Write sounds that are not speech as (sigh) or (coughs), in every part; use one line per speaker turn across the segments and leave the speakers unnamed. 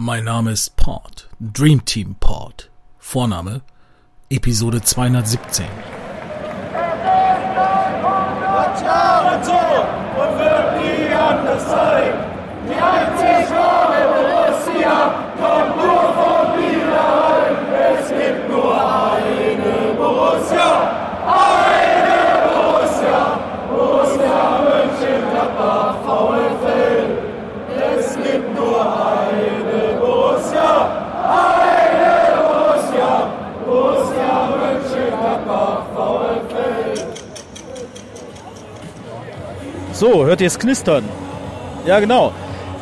Mein Name ist Port, Dream Team Port. Vorname Episode 217.
Hat ja und so und wird nie anders sein. Die einzig wahre Borussia
So, hört ihr es knistern? Ja, genau.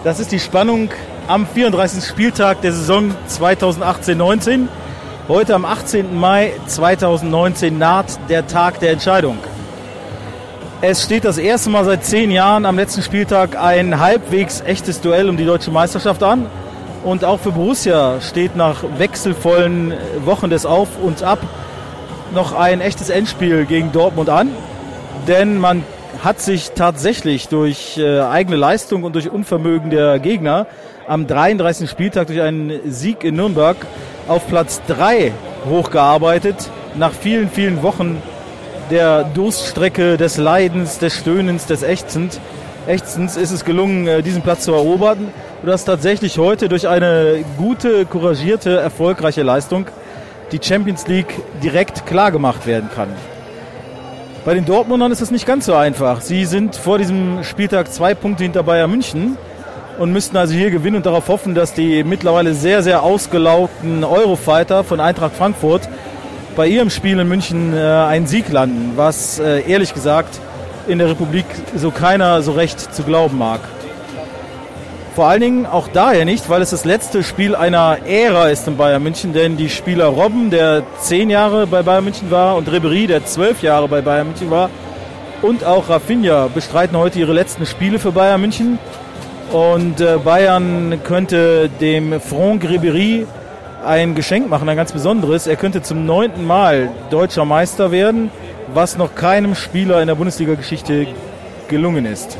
Das ist die Spannung am 34. Spieltag der Saison 2018-19. Heute am 18. Mai 2019 naht der Tag der Entscheidung. Es steht das erste Mal seit zehn Jahren am letzten Spieltag ein halbwegs echtes Duell um die deutsche Meisterschaft an. Und auch für Borussia steht nach wechselvollen Wochen des Auf und Ab noch ein echtes Endspiel gegen Dortmund an. Denn man hat sich tatsächlich durch äh, eigene Leistung und durch Unvermögen der Gegner am 33. Spieltag durch einen Sieg in Nürnberg auf Platz 3 hochgearbeitet. Nach vielen, vielen Wochen der Durststrecke, des Leidens, des Stöhnens, des Ächzens, Ächzens ist es gelungen, äh, diesen Platz zu erobern. Und dass tatsächlich heute durch eine gute, couragierte, erfolgreiche Leistung die Champions League direkt klar gemacht werden kann. Bei den Dortmundern ist es nicht ganz so einfach. Sie sind vor diesem Spieltag zwei Punkte hinter Bayern München und müssten also hier gewinnen und darauf hoffen, dass die mittlerweile sehr, sehr ausgelaugten Eurofighter von Eintracht Frankfurt bei ihrem Spiel in München äh, einen Sieg landen, was äh, ehrlich gesagt in der Republik so keiner so recht zu glauben mag. Vor allen Dingen auch daher nicht, weil es das letzte Spiel einer Ära ist in Bayern München, denn die Spieler Robben, der zehn Jahre bei Bayern München war, und Ribery, der zwölf Jahre bei Bayern München war, und auch Rafinha bestreiten heute ihre letzten Spiele für Bayern München. Und äh, Bayern könnte dem Franck Ribery ein Geschenk machen, ein ganz besonderes. Er könnte zum neunten Mal deutscher Meister werden, was noch keinem Spieler in der Bundesliga-Geschichte gelungen ist.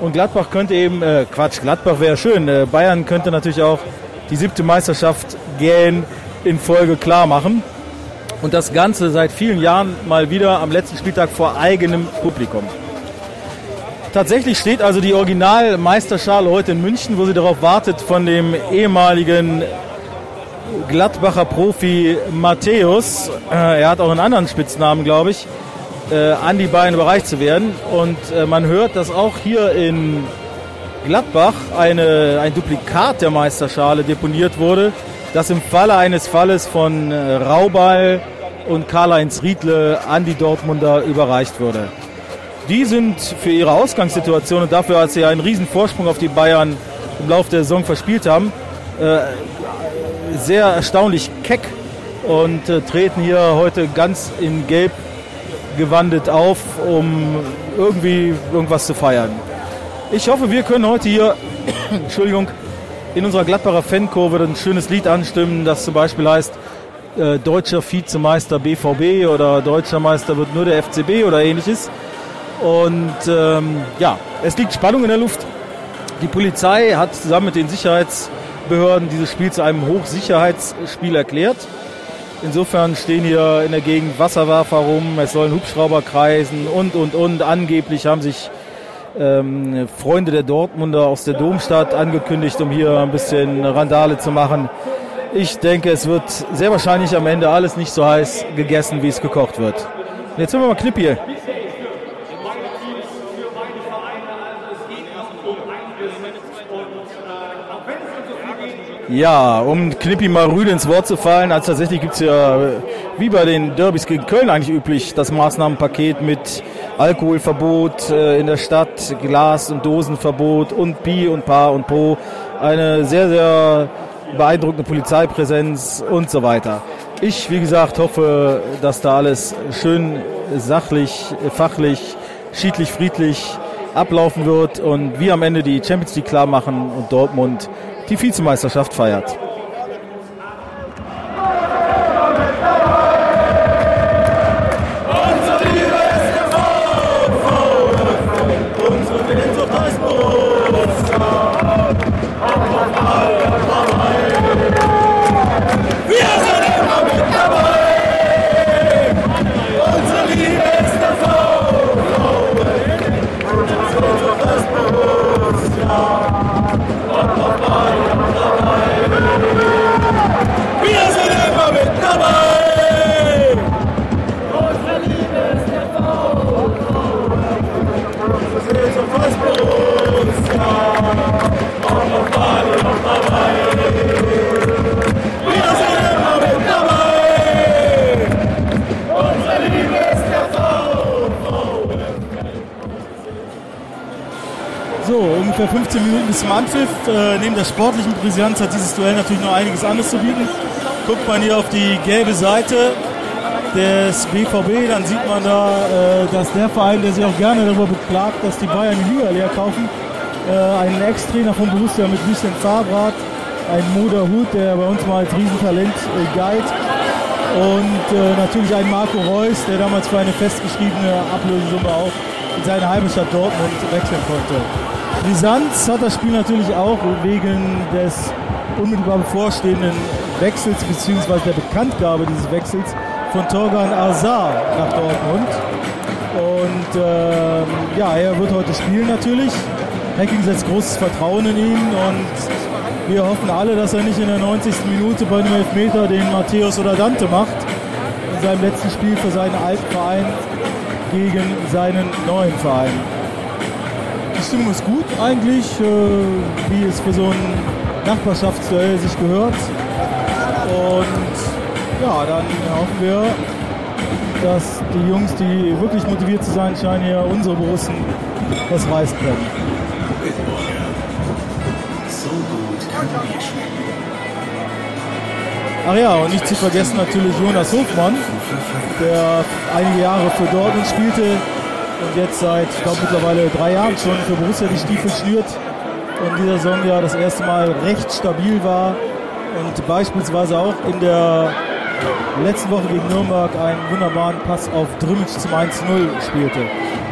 Und Gladbach könnte eben, äh, Quatsch, Gladbach wäre schön. Äh, Bayern könnte natürlich auch die siebte Meisterschaft gähn in Folge klar machen. Und das Ganze seit vielen Jahren mal wieder am letzten Spieltag vor eigenem Publikum. Tatsächlich steht also die Originalmeisterschale heute in München, wo sie darauf wartet, von dem ehemaligen Gladbacher Profi Matthäus, äh, er hat auch einen anderen Spitznamen, glaube ich, äh, an die Beine überreicht zu werden. Und äh, man hört, dass auch hier in Gladbach eine, ein Duplikat der Meisterschale deponiert wurde, das im Falle eines Falles von äh, Raubal und Karl-Heinz Riedle an die Dortmunder überreicht wurde. Die sind für ihre Ausgangssituation und dafür, als sie einen riesen Vorsprung auf die Bayern im Laufe der Saison verspielt haben, äh, sehr erstaunlich keck und äh, treten hier heute ganz in Gelb gewandet auf, um irgendwie irgendwas zu feiern. Ich hoffe, wir können heute hier, (coughs) Entschuldigung, in unserer Gladbacher Fankurve ein schönes Lied anstimmen, das zum Beispiel heißt äh, Deutscher Vizemeister BVB oder Deutscher Meister wird nur der FCB oder ähnliches. Und ähm, ja, es liegt Spannung in der Luft. Die Polizei hat zusammen mit den Sicherheitsbehörden dieses Spiel zu einem Hochsicherheitsspiel erklärt. Insofern stehen hier in der Gegend Wasserwerfer rum, es sollen Hubschrauber kreisen und, und, und. Angeblich haben sich ähm, Freunde der Dortmunder aus der Domstadt angekündigt, um hier ein bisschen Randale zu machen. Ich denke, es wird sehr wahrscheinlich am Ende alles nicht so heiß gegessen, wie es gekocht wird. Und jetzt sind wir mal Knippi. Ja, um Knippi mal rüde ins Wort zu fallen, also tatsächlich gibt es ja, wie bei den Derbys gegen Köln eigentlich üblich, das Maßnahmenpaket mit Alkoholverbot äh, in der Stadt, Glas- und Dosenverbot und Pi und Pa und Po. Eine sehr, sehr beeindruckende Polizeipräsenz und so weiter. Ich, wie gesagt, hoffe, dass da alles schön sachlich, fachlich, schiedlich, friedlich ablaufen wird und wir am Ende die Champions League klar machen und Dortmund die Vizemeisterschaft feiert. Ungefähr 15 Minuten bis zum Anpfiff. Äh, neben der sportlichen Brisanz hat dieses Duell natürlich noch einiges anderes zu bieten. Guckt man hier auf die gelbe Seite des BVB, dann sieht man da, äh, dass der Verein, der sich auch gerne darüber beklagt, dass die Bayern die Liga leer kaufen, äh, einen Ex-Trainer von Borussia mit Lucien Favrat, ein Moder Hut, der bei uns mal als Riesentalent äh, galt, und äh, natürlich ein Marco Reus, der damals für eine festgeschriebene Ablösesumme auch in seine Heimatstadt Dortmund wechseln konnte. Brisanz hat das Spiel natürlich auch wegen des unmittelbar bevorstehenden Wechsels bzw. der Bekanntgabe dieses Wechsels von Torgan Azar nach Dortmund. Und ähm, ja, er wird heute spielen natürlich. Hacking setzt großes Vertrauen in ihn und wir hoffen alle, dass er nicht in der 90. Minute bei einem Elfmeter den Matthäus oder Dante macht. In seinem letzten Spiel für seinen alten Verein gegen seinen neuen Verein. Die Stimmung ist gut eigentlich, äh, wie es für so ein Nachbarschaftsduell sich gehört. Und ja, dann hoffen wir, dass die Jungs, die wirklich motiviert zu sein scheinen, hier unsere Borussen was reißen können. Ach ja, und nicht zu vergessen natürlich Jonas Hofmann, der einige Jahre für Dortmund spielte und jetzt seit, ich glaube mittlerweile drei Jahren schon für Borussia die Stiefel schnürt und dieser Saison ja das erste Mal recht stabil war und beispielsweise auch in der letzten Woche gegen Nürnberg einen wunderbaren Pass auf Drimmitsch zum 1-0 spielte.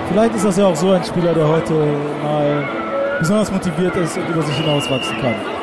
Vielleicht ist das ja auch so ein Spieler, der heute mal besonders motiviert ist und über sich hinauswachsen kann.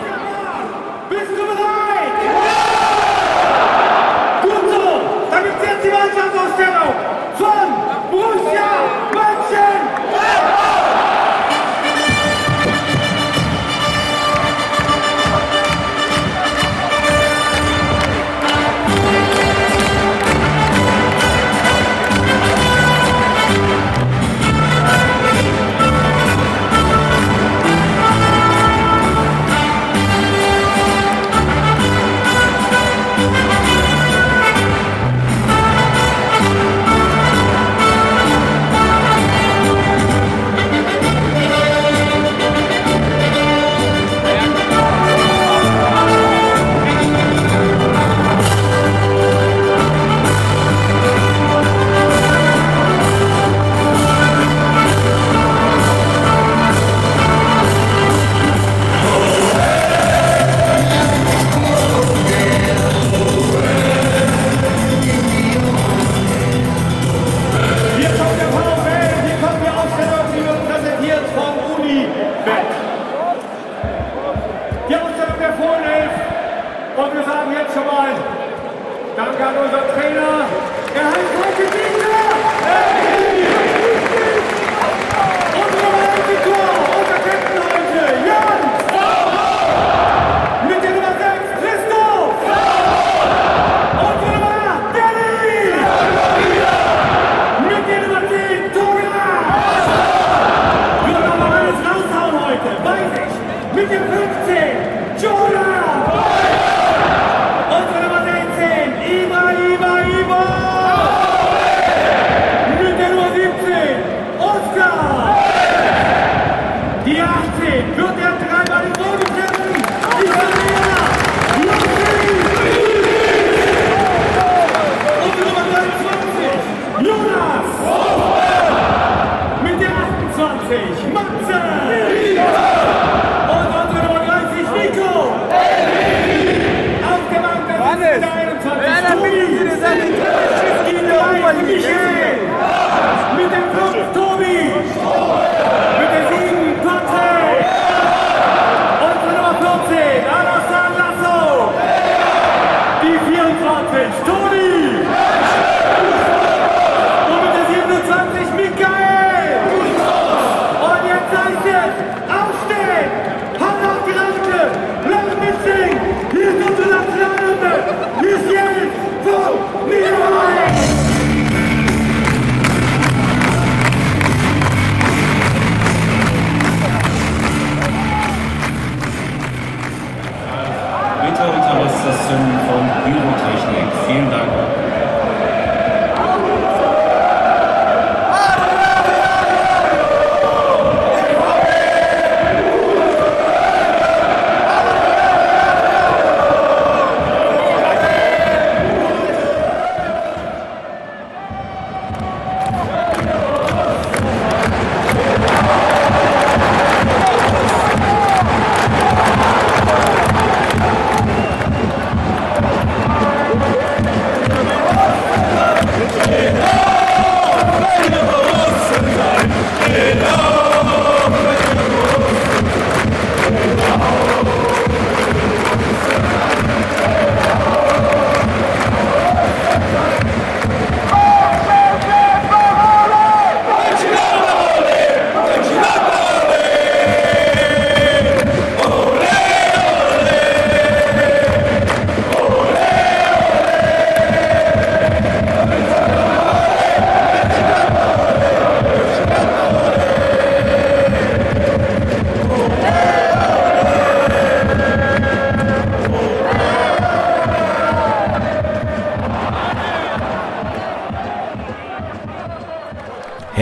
Ich. Mit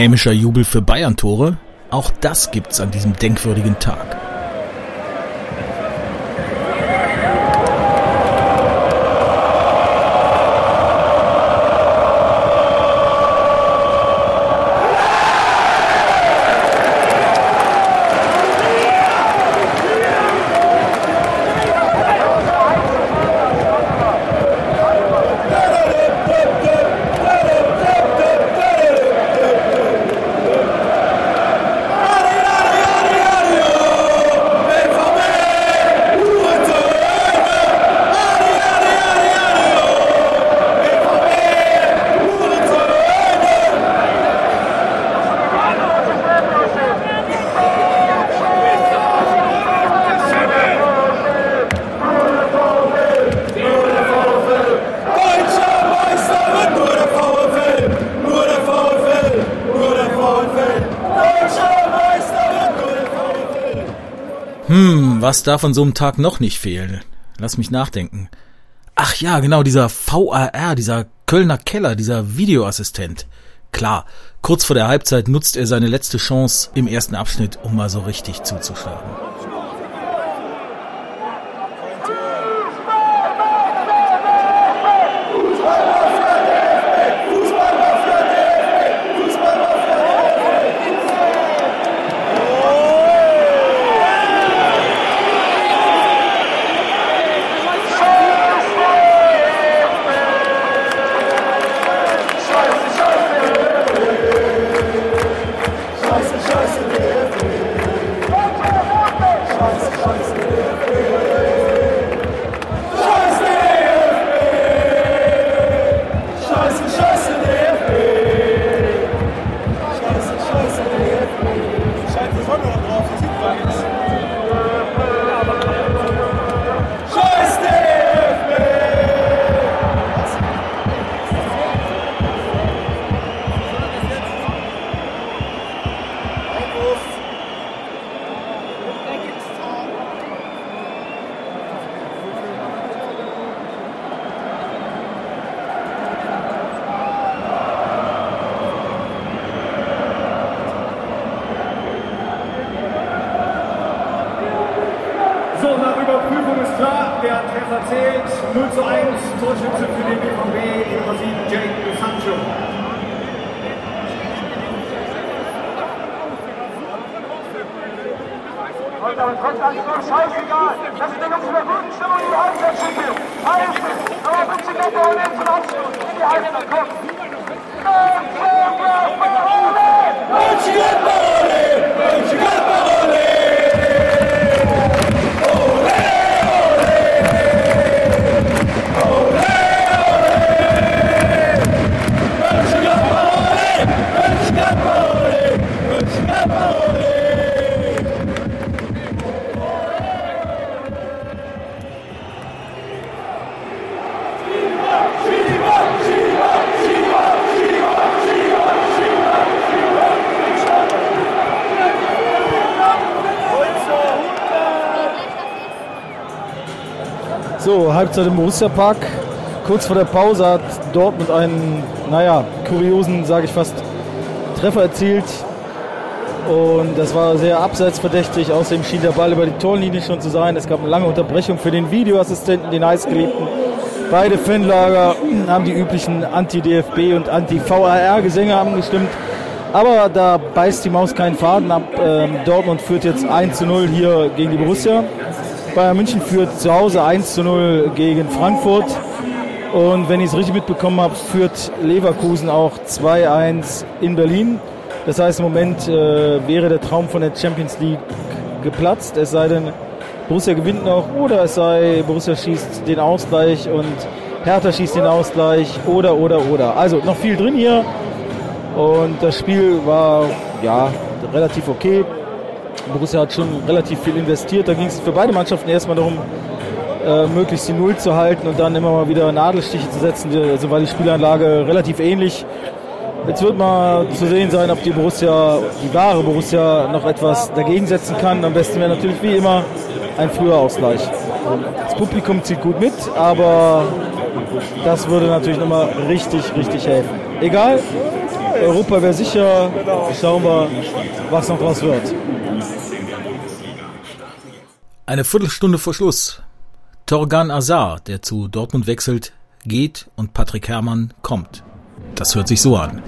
Hämischer Jubel für Bayern-Tore? Auch das gibt's an diesem denkwürdigen Tag.
Deutscher Meister wird nur der VfL, nur der VfL, nur der VfL. Deutscher Meister wird nur der VfL.
Hm, was darf an so einem Tag noch nicht fehlen? Lass mich nachdenken. Ach ja, genau, dieser VAR, dieser Kölner Keller, dieser Videoassistent. Klar, kurz vor der Halbzeit nutzt er seine letzte Chance im ersten Abschnitt, um mal so richtig zuzuschlagen.
Scheißegal. Das ist der ganze
So, Halbzeit im Borussia Park. Kurz vor der Pause hat Dortmund einen, naja, kuriosen, sage ich fast, Treffer erzielt. Und das war sehr abseitsverdächtig. Außerdem schien der Ball über die Torlinie schon zu sein. Es gab eine lange Unterbrechung für den Videoassistenten, den heißgeliebten. Beide Fanlager haben die üblichen Anti-DFB und Anti-VAR-Gesänge angestimmt. Aber da beißt die Maus keinen Faden ab. Ähm, Dortmund führt jetzt 1 zu 0 hier gegen die Borussia. Bayern München führt zu Hause 1 zu 0 gegen Frankfurt. Und wenn ich es richtig mitbekommen habe, führt Leverkusen auch 2-1 in Berlin. Das heißt, im Moment äh, wäre der Traum von der Champions League geplatzt. Es sei denn, Borussia gewinnt noch oder es sei, Borussia schießt den Ausgleich und Hertha schießt den Ausgleich oder, oder, oder. Also noch viel drin hier. Und das Spiel war ja relativ okay. Borussia hat schon relativ viel investiert. Da ging es für beide Mannschaften erstmal darum, äh, möglichst die Null zu halten und dann immer mal wieder Nadelstiche zu setzen. Also war die Spielanlage relativ ähnlich. Jetzt wird mal zu sehen sein, ob die Borussia, die wahre Borussia, noch etwas dagegen setzen kann. Am besten wäre natürlich wie immer ein früher Ausgleich. Das Publikum zieht gut mit, aber das würde natürlich nochmal richtig, richtig helfen. Egal, Europa wäre sicher. Schauen wir, was noch draus wird.
Eine Viertelstunde vor Schluss. Torgan Azar, der zu Dortmund wechselt, geht und Patrick Herrmann kommt. Das hört sich so an.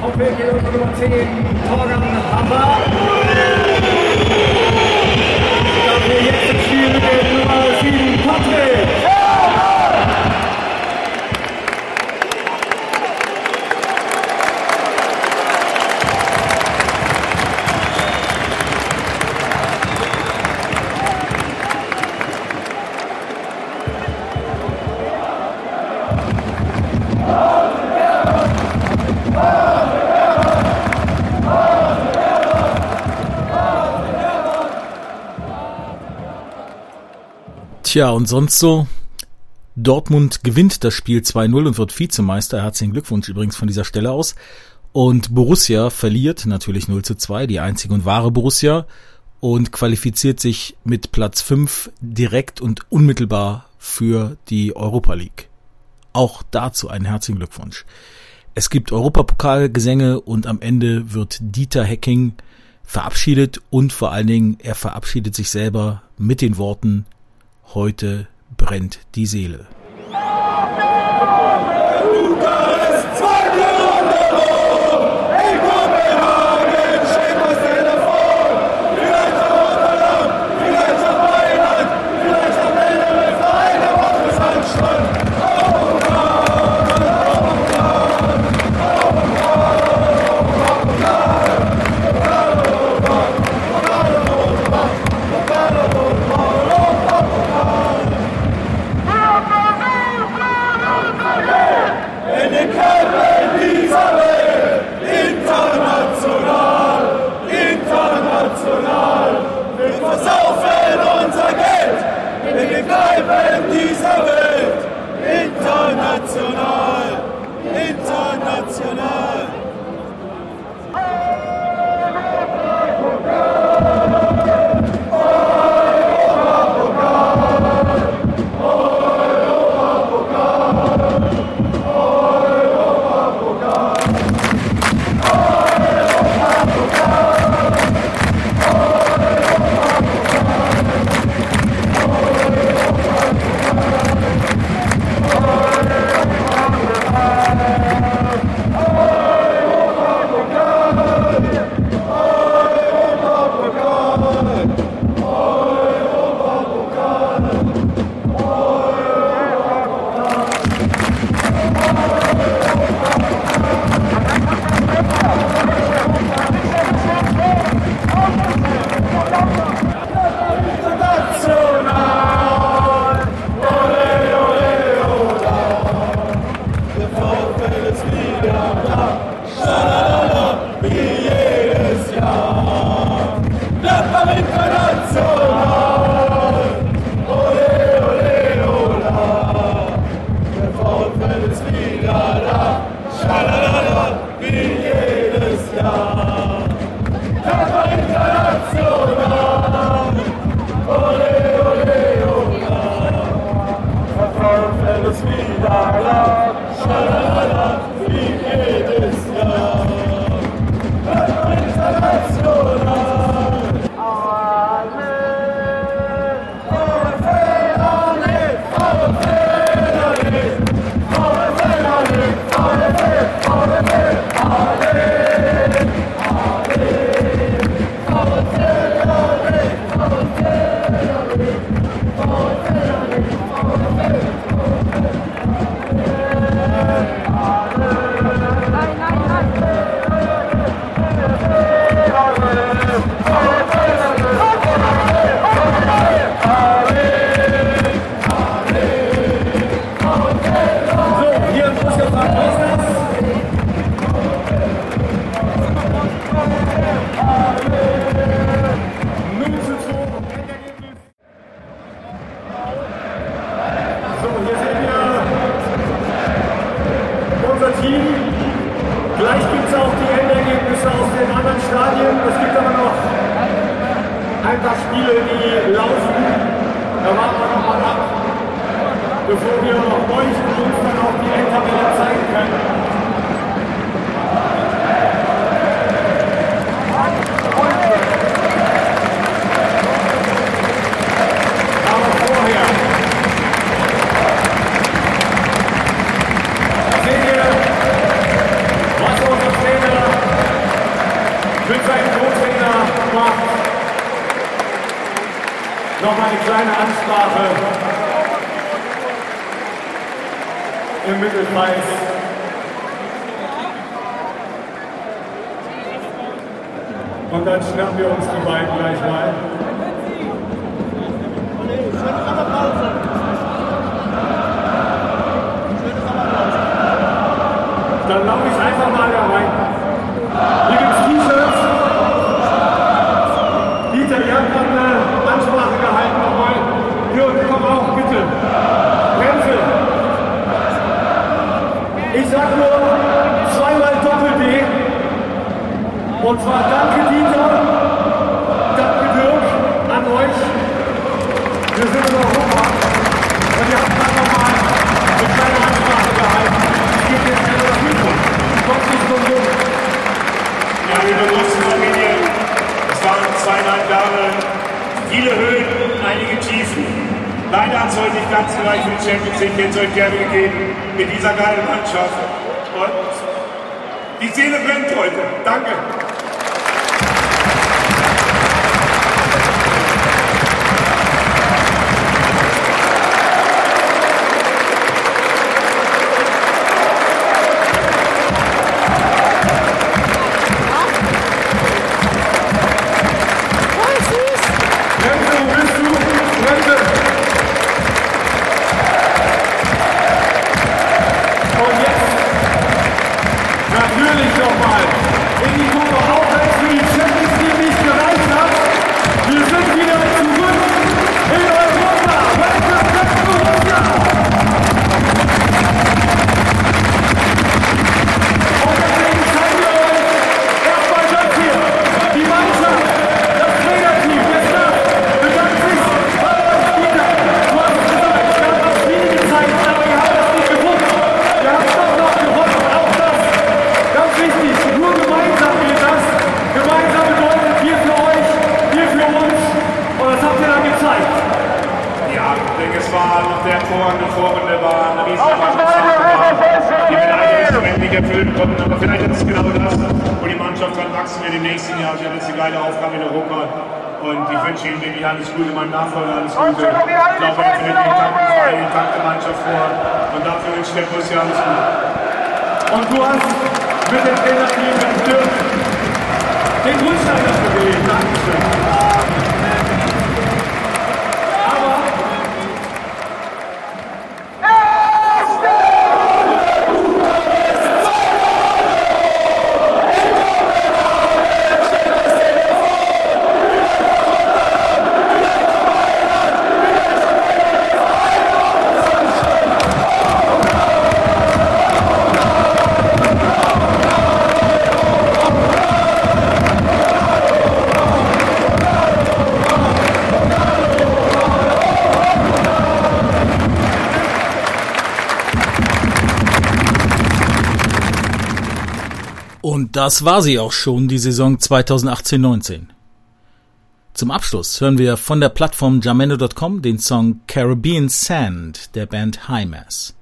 Auf Nummer 10, Torgan 7,
Tja, und sonst so? Dortmund gewinnt das Spiel 2-0 und wird Vizemeister. Herzlichen Glückwunsch übrigens von dieser Stelle aus. Und Borussia verliert natürlich 0 zu 2, die einzige und wahre Borussia, und qualifiziert sich mit Platz 5 direkt und unmittelbar für die Europa League. Auch dazu einen herzlichen Glückwunsch. Es gibt Europapokalgesänge und am Ende wird Dieter Hecking verabschiedet und vor allen Dingen er verabschiedet sich selber mit den Worten Heute brennt die Seele.
keine Ansprache im Mittelkreis. Und dann schnappen wir uns die beiden gleich mal. Wir sind in Europa und wir haben dann nochmal eine kleine Ansprache gehalten. Ich gebe jetzt gerne das Mikro. Gott nicht so jung.
Ja, liebe Großfamilie, es waren zweieinhalb Jahre, viele Höhen, und einige Tiefen. Leider hat es heute nicht ganz gereicht mit Champions League, hätte es euch gerne gegeben, mit dieser geilen Mannschaft. Und die Seele brennt heute. Danke.
Und du hast mit dem Trainerteam mit den Grundstein dafür gelegt. Dankeschön.
Das war sie auch schon, die Saison 2018-19. Zum Abschluss hören wir von der Plattform Jamendo.com den Song Caribbean Sand der Band High Mass.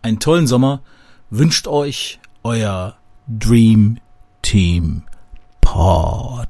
Einen tollen Sommer wünscht euch euer Dream Team Pod.